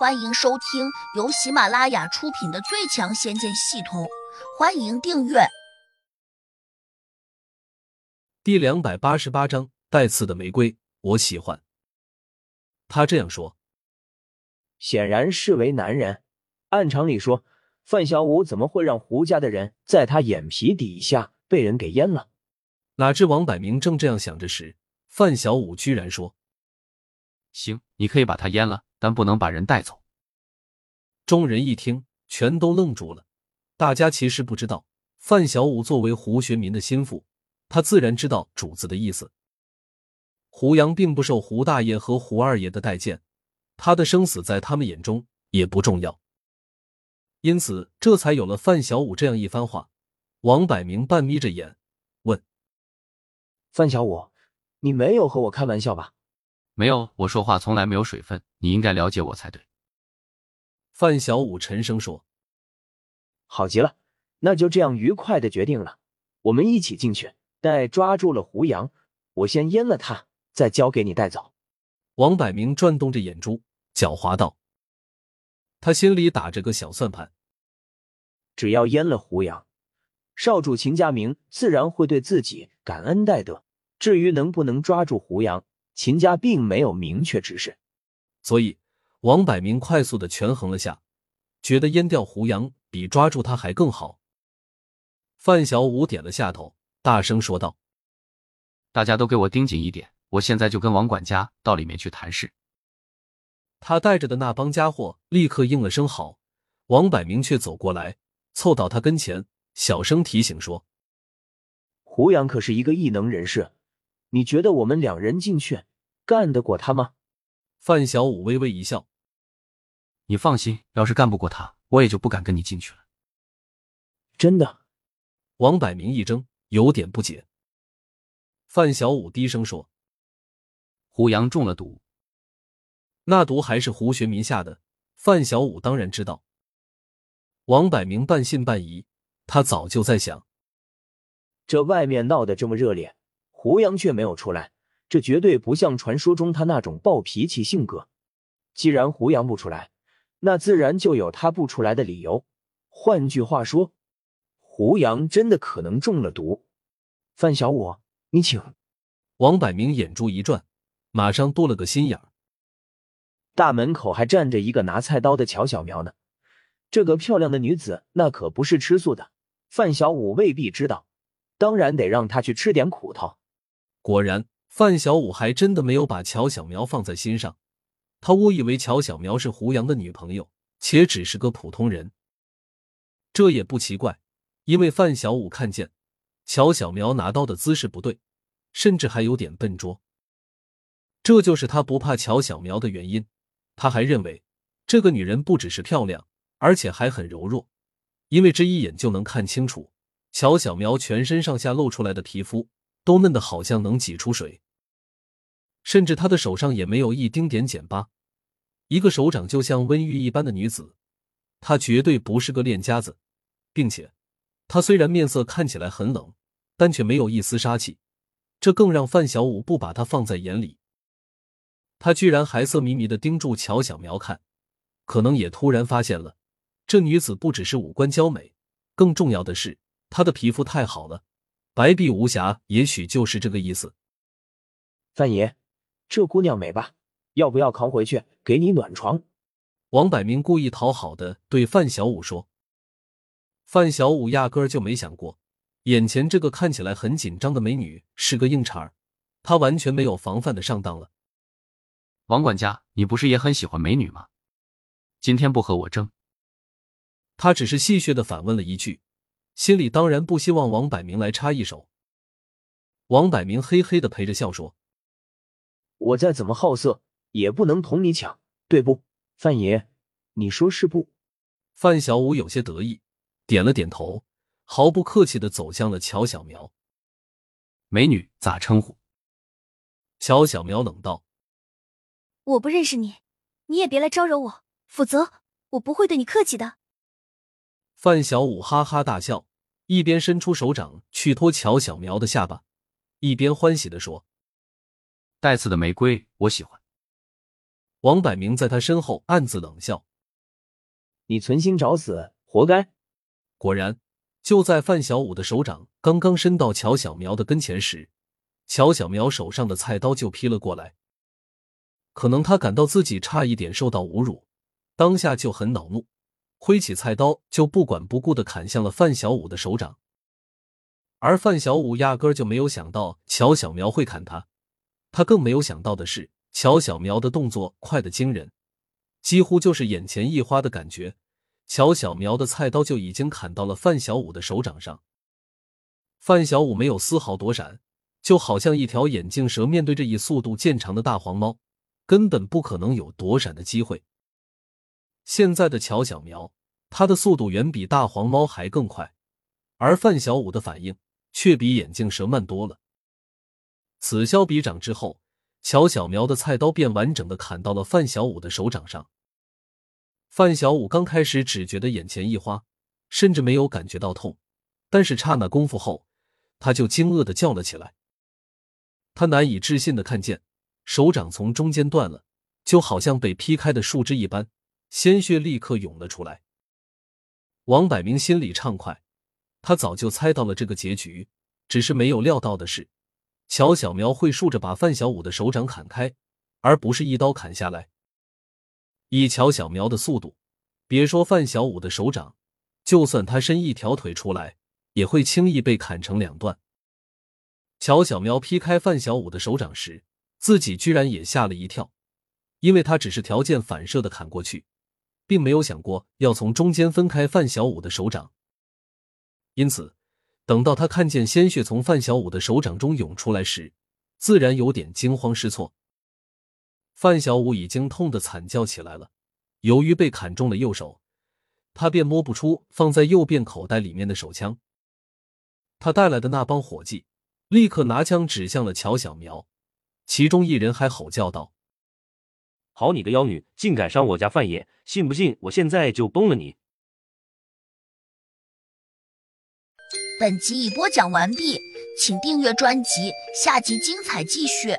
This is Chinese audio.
欢迎收听由喜马拉雅出品的《最强仙剑系统》，欢迎订阅。第两百八十八章带刺的玫瑰，我喜欢。他这样说，显然是为男人。按常理说，范小五怎么会让胡家的人在他眼皮底下被人给阉了？哪知王百明正这样想着时，范小五居然说：“行，你可以把他阉了。”但不能把人带走。众人一听，全都愣住了。大家其实不知道，范小五作为胡学民的心腹，他自然知道主子的意思。胡杨并不受胡大爷和胡二爷的待见，他的生死在他们眼中也不重要。因此，这才有了范小五这样一番话。王百明半眯着眼问：“范小五，你没有和我开玩笑吧？”没有，我说话从来没有水分，你应该了解我才对。范小五沉声说：“好极了，那就这样愉快的决定了。我们一起进去，待抓住了胡杨，我先阉了他，再交给你带走。”王百明转动着眼珠，狡猾道：“他心里打着个小算盘，只要阉了胡杨，少主秦家明自然会对自己感恩戴德。至于能不能抓住胡杨，”秦家并没有明确指示，所以王百明快速的权衡了下，觉得阉掉胡杨比抓住他还更好。范小五点了下头，大声说道：“大家都给我盯紧一点，我现在就跟王管家到里面去谈事。”他带着的那帮家伙立刻应了声好。王百明却走过来，凑到他跟前，小声提醒说：“胡杨可是一个异能人士，你觉得我们两人进去？”干得过他吗？范小五微微一笑：“你放心，要是干不过他，我也就不敢跟你进去了。”真的？王百明一怔，有点不解。范小五低声说：“胡杨中了毒，那毒还是胡学民下的。”范小五当然知道。王百明半信半疑，他早就在想：这外面闹得这么热烈，胡杨却没有出来。这绝对不像传说中他那种暴脾气性格。既然胡杨不出来，那自然就有他不出来的理由。换句话说，胡杨真的可能中了毒。范小五，你请。王百明眼珠一转，马上多了个心眼儿。大门口还站着一个拿菜刀的乔小苗呢。这个漂亮的女子，那可不是吃素的。范小五未必知道，当然得让她去吃点苦头。果然。范小五还真的没有把乔小苗放在心上，他误以为乔小苗是胡杨的女朋友，且只是个普通人。这也不奇怪，因为范小五看见乔小苗拿刀的姿势不对，甚至还有点笨拙。这就是他不怕乔小苗的原因。他还认为这个女人不只是漂亮，而且还很柔弱，因为这一眼就能看清楚乔小苗全身上下露出来的皮肤。都嫩的好像能挤出水，甚至他的手上也没有一丁点茧疤，一个手掌就像温玉一般的女子，她绝对不是个练家子，并且她虽然面色看起来很冷，但却没有一丝杀气，这更让范小五不把她放在眼里。他居然还色迷迷的盯住乔小苗看，可能也突然发现了，这女子不只是五官娇美，更重要的是她的皮肤太好了。白璧无瑕，也许就是这个意思。范爷，这姑娘美吧？要不要扛回去给你暖床？王百明故意讨好的对范小五说。范小五压根儿就没想过，眼前这个看起来很紧张的美女是个硬茬儿，他完全没有防范的上当了。王管家，你不是也很喜欢美女吗？今天不和我争。他只是戏谑的反问了一句。心里当然不希望王百明来插一手。王百明嘿嘿的陪着笑说：“我再怎么好色，也不能同你抢，对不，范爷？你说是不？”范小五有些得意，点了点头，毫不客气的走向了乔小苗。美女咋称呼？乔小苗冷道：“我不认识你，你也别来招惹我，否则我不会对你客气的。”范小五哈哈大笑。一边伸出手掌去托乔小苗的下巴，一边欢喜的说：“带刺的玫瑰，我喜欢。”王百明在他身后暗自冷笑：“你存心找死，活该！”果然，就在范小五的手掌刚刚伸到乔小苗的跟前时，乔小苗手上的菜刀就劈了过来。可能他感到自己差一点受到侮辱，当下就很恼怒，挥起菜刀就不管不顾的砍向了范小五的手掌。而范小五压根就没有想到乔小苗会砍他，他更没有想到的是。乔小苗的动作快得惊人，几乎就是眼前一花的感觉。乔小苗的菜刀就已经砍到了范小五的手掌上。范小五没有丝毫躲闪，就好像一条眼镜蛇面对着以速度见长的大黄猫，根本不可能有躲闪的机会。现在的乔小苗，他的速度远比大黄猫还更快，而范小五的反应却比眼镜蛇慢多了。此消彼长之后。乔小苗的菜刀便完整的砍到了范小五的手掌上。范小五刚开始只觉得眼前一花，甚至没有感觉到痛，但是刹那功夫后，他就惊愕的叫了起来。他难以置信的看见手掌从中间断了，就好像被劈开的树枝一般，鲜血立刻涌了出来。王百明心里畅快，他早就猜到了这个结局，只是没有料到的是。乔小苗会竖着把范小五的手掌砍开，而不是一刀砍下来。以乔小苗的速度，别说范小五的手掌，就算他伸一条腿出来，也会轻易被砍成两段。乔小苗劈开范小五的手掌时，自己居然也吓了一跳，因为他只是条件反射的砍过去，并没有想过要从中间分开范小五的手掌，因此。等到他看见鲜血从范小五的手掌中涌出来时，自然有点惊慌失措。范小五已经痛得惨叫起来了。由于被砍中了右手，他便摸不出放在右边口袋里面的手枪。他带来的那帮伙计立刻拿枪指向了乔小苗，其中一人还吼叫道：“好你个妖女，竟敢伤我家范爷！信不信我现在就崩了你！”本集已播讲完毕，请订阅专辑，下集精彩继续。